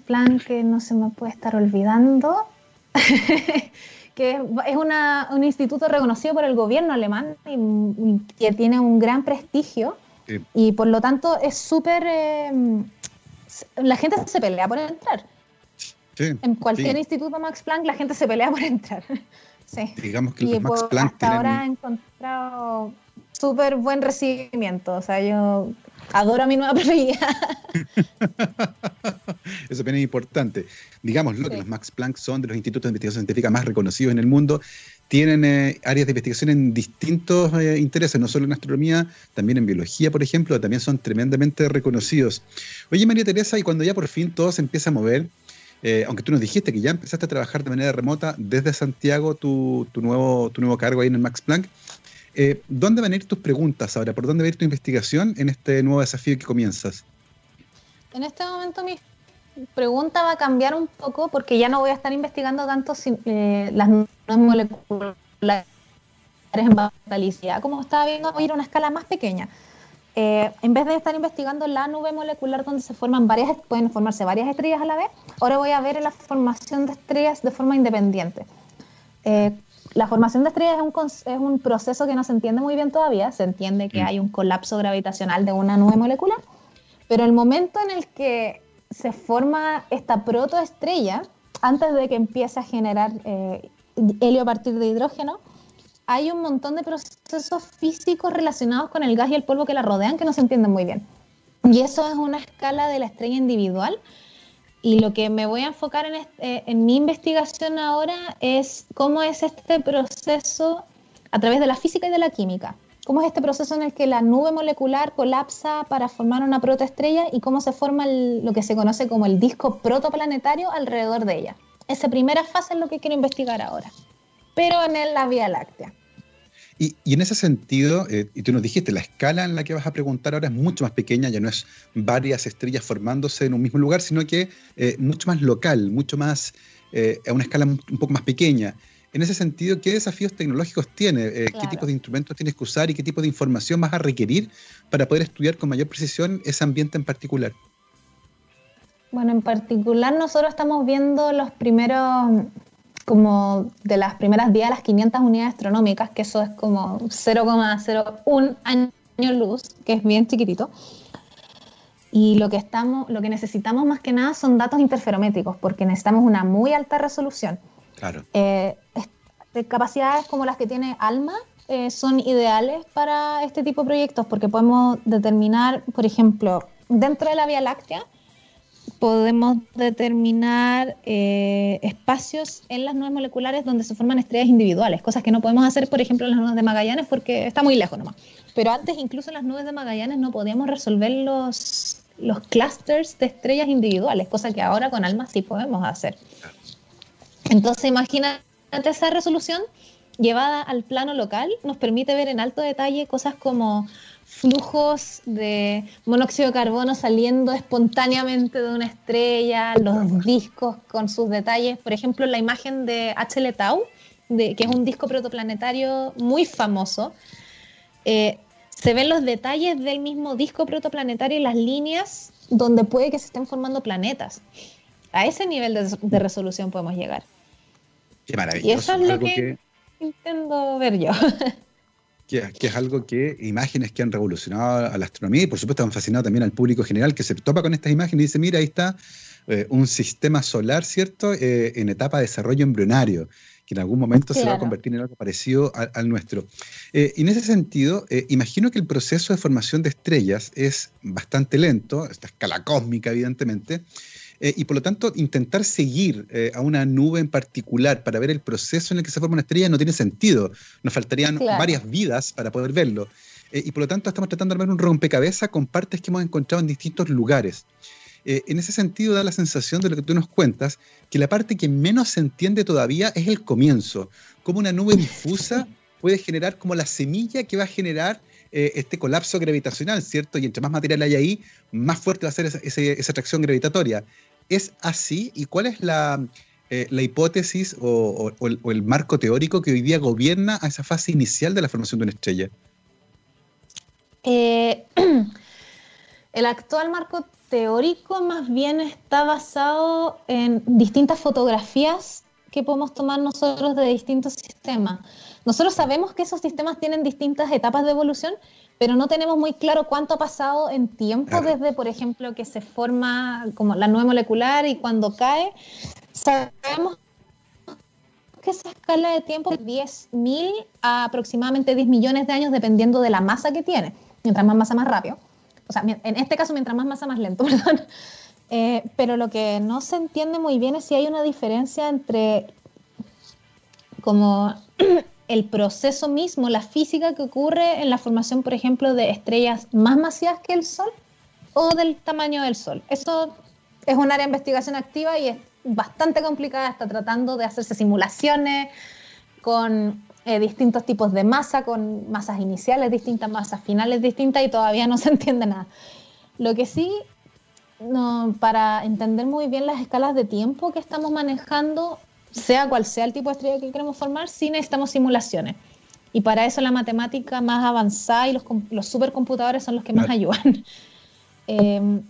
Planck que no se me puede estar olvidando? que es un instituto reconocido por el gobierno alemán y, que tiene un gran prestigio y por lo tanto es súper... Em, la gente se pelea por entrar. en cualquier instituto Max Planck la gente se pelea por entrar. Digamos que los Max Planck hasta ahora he encontrado súper buen recibimiento. O sea, yo adoro a mi nueva preferida. Eso también es importante. Digamos lo que los Max Planck son de los institutos de investigación científica más reconocidos en el mundo. Tienen eh, áreas de investigación en distintos eh, intereses, no solo en astronomía, también en biología, por ejemplo, también son tremendamente reconocidos. Oye, María Teresa, y cuando ya por fin todo se empieza a mover, eh, aunque tú nos dijiste que ya empezaste a trabajar de manera remota desde Santiago, tu, nuevo, tu nuevo cargo ahí en el Max Planck, eh, ¿dónde van a ir tus preguntas ahora? ¿Por dónde va a ir tu investigación en este nuevo desafío que comienzas? En este momento mi pregunta va a cambiar un poco porque ya no voy a estar investigando tanto eh, las nuevas moleculares en batalicidad, como estaba viendo, voy a ir a una escala más pequeña. Eh, en vez de estar investigando la nube molecular donde se forman varias, pueden formarse varias estrellas a la vez, ahora voy a ver la formación de estrellas de forma independiente. Eh, la formación de estrellas es un, proceso que no se entiende muy bien todavía, se entiende que mm. hay un colapso gravitacional de una nube molecular, pero el momento en el que se forma esta protoestrella, antes de que empiece a generar eh, helio a partir de hidrógeno, hay un montón de procesos físicos relacionados con el gas y el polvo que la rodean que no se entienden muy bien. Y eso es una escala de la estrella individual. Y lo que me voy a enfocar en, eh, en mi investigación ahora es cómo es este proceso a través de la física y de la química. ¿Cómo es este proceso en el que la nube molecular colapsa para formar una protoestrella y cómo se forma lo que se conoce como el disco protoplanetario alrededor de ella? Esa primera fase es lo que quiero investigar ahora pero en la Vía Láctea. Y, en ese sentido, eh, y tú nos dijiste, la escala en la que vas a preguntar ahora es mucho más pequeña, ya no es varias estrellas formándose en un mismo lugar, sino que eh, mucho más local, mucho más, eh, a una escala un poco más pequeña. En ese sentido, ¿qué desafíos tecnológicos tiene? ¿Qué tipos de instrumentos tienes que usar y qué tipo de información vas a requerir para poder estudiar con mayor precisión ese ambiente en particular? Bueno, en particular nosotros estamos viendo los primeros como de las primeras 10 a las 500 unidades astronómicas, que eso es como 0,01 año luz, que es bien chiquitito. Y lo que, estamos, lo que necesitamos más que nada son datos interferométricos, porque necesitamos una muy alta resolución. Claro. Eh, capacidades como las que tiene ALMA eh, son ideales para este tipo de proyectos, porque podemos determinar, por ejemplo, dentro de la Vía Láctea, podemos determinar eh, espacios en las nubes moleculares donde se forman estrellas individuales, cosas que no podemos hacer, por ejemplo, en las nubes de Magallanes porque está muy lejos nomás. Pero antes, incluso en las nubes de Magallanes, no podíamos resolver los, los clusters de estrellas individuales, cosa que ahora con ALMA sí podemos hacer. Entonces, imagínate esa resolución llevada al plano local, nos permite ver en alto detalle cosas como flujos de monóxido de carbono saliendo espontáneamente de una estrella, los discos con sus detalles. Por ejemplo, la imagen de HL Tau, de, que es un disco protoplanetario muy famoso, eh, se ven los detalles del mismo disco protoplanetario y las líneas donde puede que se estén formando planetas. A ese nivel de, resolución podemos llegar. Qué maravilloso. Y eso es lo que, intento ver yo. Que, es algo que, imágenes que han revolucionado a la astronomía y por supuesto han fascinado también al público general que se topa con estas imágenes y dice, mira, ahí está eh, un sistema solar, ¿cierto?, eh, en etapa de desarrollo embrionario que en algún momento se va a convertir en algo parecido al, nuestro. Eh, y en ese sentido, imagino que el proceso de formación de estrellas es bastante lento, esta escala cósmica, evidentemente, eh, y por lo tanto intentar seguir a una nube en particular para ver el proceso en el que se forma una estrella no tiene sentido. Nos faltarían varias vidas para poder verlo. y por lo tanto estamos tratando de armar un rompecabezas con partes que hemos encontrado en distintos lugares. Eh, en ese sentido da la sensación de lo que tú nos cuentas, que la parte que menos se entiende todavía es el comienzo, cómo una nube difusa puede generar como la semilla que va a generar eh, este colapso gravitacional, ¿cierto? Y entre más material hay ahí, más fuerte va a ser esa, atracción gravitatoria. ¿Es así? ¿Y cuál es la, eh, hipótesis o, o, el, marco teórico que hoy día gobierna a esa fase inicial de la formación de una estrella? el actual marco teórico más bien está basado en distintas fotografías que podemos tomar nosotros de distintos sistemas. Nosotros sabemos que esos sistemas tienen distintas etapas de evolución, pero no tenemos muy claro cuánto ha pasado en tiempo desde, por ejemplo, que se forma como la nube molecular y cuando cae. Sabemos que esa escala de tiempo es 10.000 a aproximadamente 10 millones de años dependiendo de la masa que tiene. Mientras más masa, más rápido o sea, en este caso mientras más masa, más lento, perdón. Eh, pero lo que no se entiende muy bien es si hay una diferencia entre como el proceso mismo, la física que ocurre en la formación, por ejemplo, de estrellas más masivas que el Sol o del tamaño del Sol. Eso es un área de investigación activa y es bastante complicada. Está tratando de hacerse simulaciones con eh, distintos tipos de masa, con masas iniciales distintas, masas finales distintas y todavía no se entiende nada. Lo que sí, para entender muy bien las escalas de tiempo que estamos manejando, sea cual sea el tipo de estrella que queremos formar, sí necesitamos simulaciones. Y para eso la matemática más avanzada y los, los supercomputadores son los que más ayudan. Eh,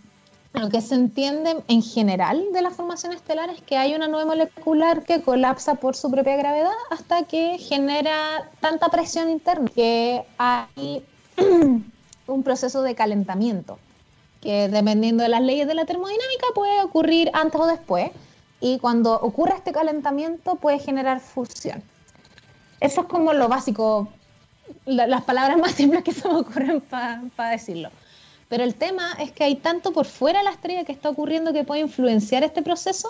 lo que se entiende en general de la formación estelar es que hay una nube molecular que colapsa por su propia gravedad hasta que genera tanta presión interna que hay un proceso de calentamiento que dependiendo de las leyes de la termodinámica puede ocurrir antes o después y cuando ocurre este calentamiento puede generar fusión. Eso es como lo básico, las palabras más simples que se me ocurren para decirlo. Pero el tema es que hay tanto por fuera de la estrella que está ocurriendo que puede influenciar este proceso,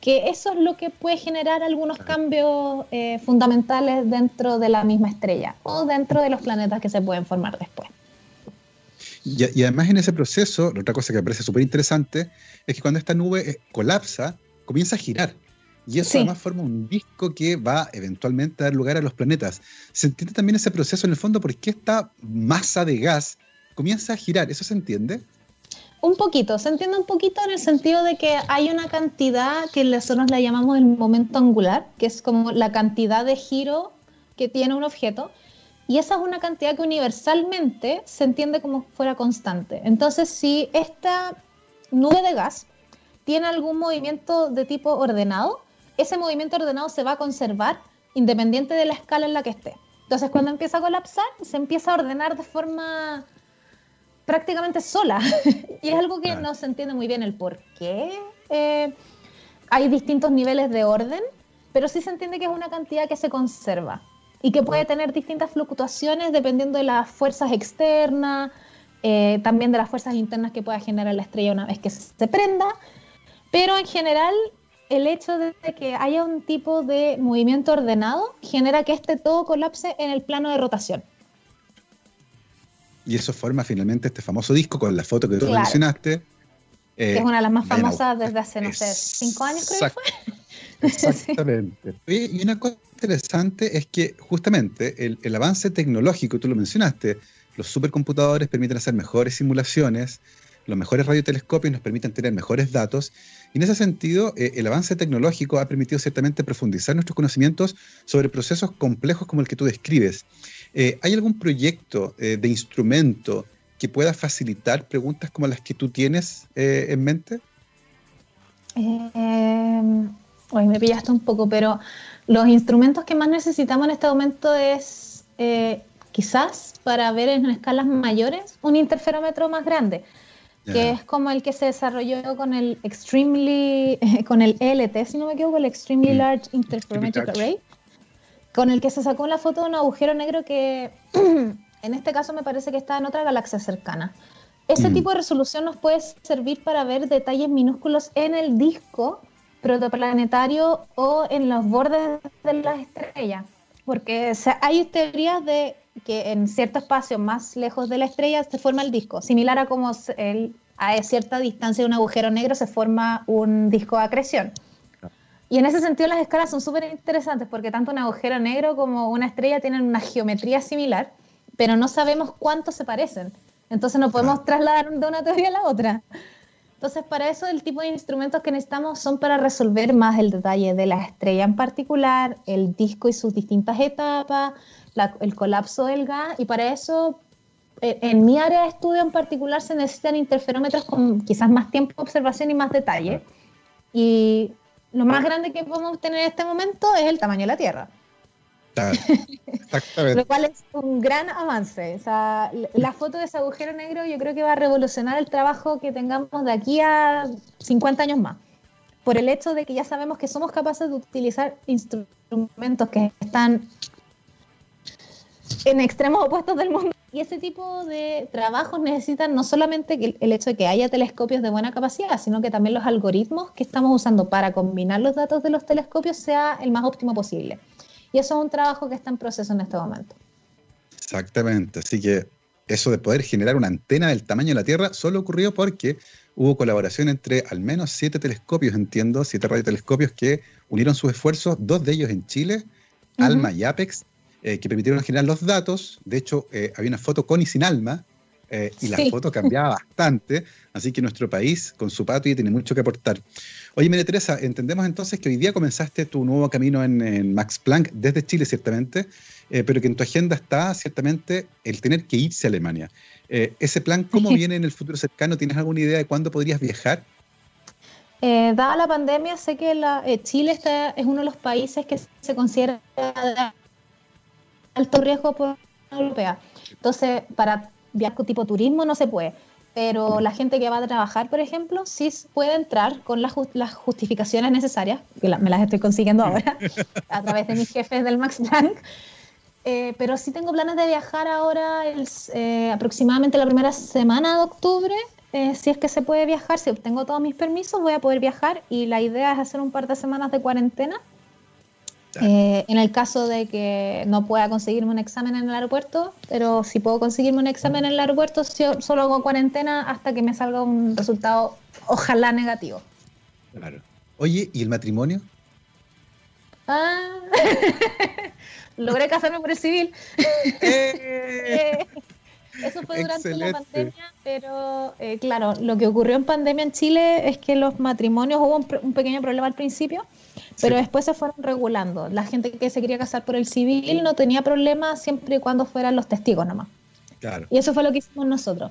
que eso es lo que puede generar algunos cambios eh, fundamentales dentro de la misma estrella o dentro de los planetas que se pueden formar después. Y, además en ese proceso, otra cosa que me parece súper interesante es que cuando esta nube eh, colapsa, comienza a girar. Y eso además forma un disco que va eventualmente a dar lugar a los planetas. ¿Se entiende también ese proceso en el fondo? ¿Por qué esta masa de gas comienza a girar. ¿Eso se entiende? Un poquito, se entiende un poquito en el sentido de que hay una cantidad que nosotros la llamamos el momento angular, que es como la cantidad de giro que tiene un objeto, y esa es una cantidad que universalmente se entiende como fuera constante. Entonces, si esta nube de gas tiene algún movimiento de tipo ordenado, ese movimiento ordenado se va a conservar independiente de la escala en la que esté. Entonces, cuando empieza a colapsar, se empieza a ordenar de forma prácticamente sola. y es algo que no se entiende muy bien el por qué. Eh, hay distintos niveles de orden, pero sí se entiende que es una cantidad que se conserva y que puede tener distintas fluctuaciones dependiendo de las fuerzas externas, eh, también de las fuerzas internas que pueda generar la estrella una vez que se prenda. Pero en general, el hecho de que haya un tipo de movimiento ordenado genera que este todo colapse en el plano de rotación. Y eso forma finalmente este famoso disco con la foto que tú mencionaste. que es una de las más famosas desde hace, no sé, cinco años creo que fue. Exactamente. Y una cosa interesante es que justamente el, el, avance tecnológico, tú lo mencionaste, los supercomputadores permiten hacer mejores simulaciones, los mejores radiotelescopios nos permiten tener mejores datos, y en ese sentido eh, el avance tecnológico ha permitido ciertamente profundizar nuestros conocimientos sobre procesos complejos como el que tú describes. Eh, ¿Hay algún proyecto eh, de instrumento que pueda facilitar preguntas como las que tú tienes eh, en mente? hoy me pillaste un poco, pero los instrumentos que más necesitamos en este momento es quizás para ver en escalas mayores un interferómetro más grande, que es como el que se desarrolló con el Extremely, con el ELT, si no me equivoco, el Extremely mm. Large Interferometric Array con el que se sacó la foto de un agujero negro que en este caso me parece que está en otra galaxia cercana. Ese mm. tipo de resolución nos puede servir para ver detalles minúsculos en el disco protoplanetario o en los bordes de las estrellas, porque hay teorías de que en cierto espacio más lejos de la estrella se forma el disco, similar a como a cierta distancia de un agujero negro se forma un disco de acreción. Y en ese sentido las escalas son súper interesantes porque tanto un agujero negro como una estrella tienen una geometría similar, pero no sabemos cuánto se parecen. Entonces no podemos trasladar de una teoría a la otra. Entonces para eso el tipo de instrumentos que necesitamos son para resolver más el detalle de la estrella en particular, el disco y sus distintas etapas, el colapso del gas y para eso e, en mi área de estudio en particular se necesitan interferómetros con quizás más tiempo de observación y más detalle. Y lo más grande que podemos tener en este momento es el tamaño de la Tierra. Exactamente. lo cual es un gran avance. O sea, la foto de ese agujero negro yo creo que va a revolucionar el trabajo que tengamos de aquí a 50 años más. Por el hecho de que ya sabemos que somos capaces de utilizar instrumentos que están en extremos opuestos del mundo y ese tipo de trabajos necesitan no solamente el hecho de que haya telescopios de buena capacidad, sino que también los algoritmos que estamos usando para combinar los datos de los telescopios sea el más óptimo posible. Y eso es un trabajo que está en proceso en este momento. Exactamente, así que eso de poder generar una antena del tamaño de la Tierra solo ocurrió porque hubo colaboración entre al menos siete telescopios, entiendo, siete radiotelescopios que unieron sus esfuerzos, dos de ellos en Chile, ALMA y APEX, eh, que permitieron generar los datos. De hecho, eh, había una foto con y sin alma, eh, y la foto cambiaba bastante, así que nuestro país con su patio tiene mucho que aportar. Oye, María Teresa, entendemos entonces que hoy día comenzaste tu nuevo camino en, Max Planck desde Chile, ciertamente, pero que en tu agenda está ciertamente el tener que irse a Alemania. ¿Ese plan cómo viene en el futuro cercano? ¿Tienes alguna idea de cuándo podrías viajar? dada la pandemia, sé que Chile está, es uno de los países que se considera alto riesgo por la europea. Entonces, para viajar tipo turismo no se puede. Pero la gente que va a trabajar, por ejemplo, sí puede entrar con las, justificaciones necesarias, que me las estoy consiguiendo ahora, a través de mis jefes del Max Planck. Eh, pero sí tengo planes de viajar ahora eh, aproximadamente la primera semana de octubre. Eh, si es que se puede viajar, si obtengo todos mis permisos, voy a poder viajar y la idea es hacer un par de semanas de cuarentena eh, en el caso de que no pueda conseguirme un examen en el aeropuerto, pero si puedo conseguirme un examen en el aeropuerto, solo hago cuarentena hasta que me salga un resultado, ojalá negativo. Claro. Oye, ¿y el matrimonio? Ah, logré casarme por el civil. Eh. Eso fue durante la pandemia, pero eh, claro, lo que ocurrió en pandemia en Chile es que los matrimonios hubo un pequeño problema al principio pero después se fueron regulando. La gente que se quería casar por el civil no tenía problema siempre y cuando fueran los testigos nomás. Claro. Y eso fue lo que hicimos nosotros.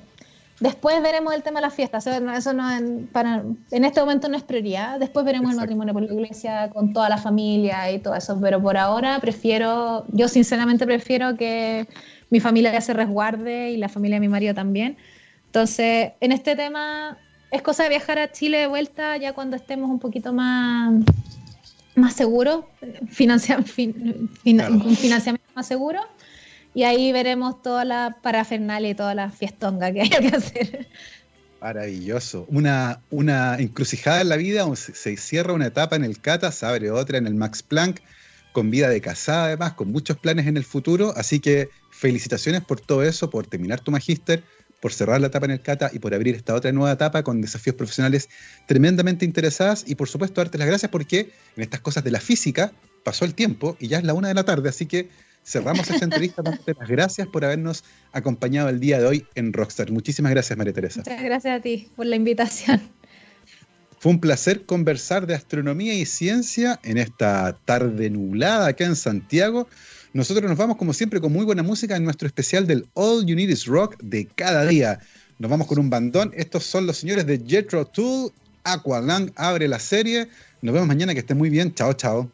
Después veremos el tema de las fiestas. Eso no en, para, en este momento no es prioridad. Después veremos el matrimonio por la iglesia con toda la familia y todo eso. Pero por ahora prefiero, yo sinceramente prefiero que mi familia se resguarde y la familia de mi marido también Entonces, en este tema es cosa de viajar a Chile de vuelta ya cuando estemos un poquito más, más seguros, financia, fin, un financiamiento más seguro, y ahí veremos toda la parafernalia y toda la fiestonga que haya que hacer. Maravilloso. Una, una encrucijada en la vida, se cierra una etapa en el Cata, se abre otra en el Max Planck, con vida de casada además, con muchos planes en el futuro. Así que felicitaciones por todo eso, por terminar tu magíster, por cerrar la etapa en el Cata y por abrir esta otra nueva etapa con desafíos profesionales tremendamente interesadas. Y por supuesto, darte las gracias porque en estas cosas de la física pasó el tiempo y ya es la una de la tarde. Así que cerramos esta entrevista dándote las gracias por habernos acompañado el día de hoy en Rockstar. Muchísimas gracias, María Teresa. Muchas gracias a ti por la invitación. Fue un placer conversar de astronomía y ciencia en esta tarde nublada acá en Santiago. Nosotros nos vamos como siempre con muy buena música en nuestro especial del All You Need Is Rock de cada día. Nos vamos con un bandón. Estos son los señores de Jetro Tool. Aqualang abre la serie. Nos vemos mañana, que estén muy bien. Chao, chao.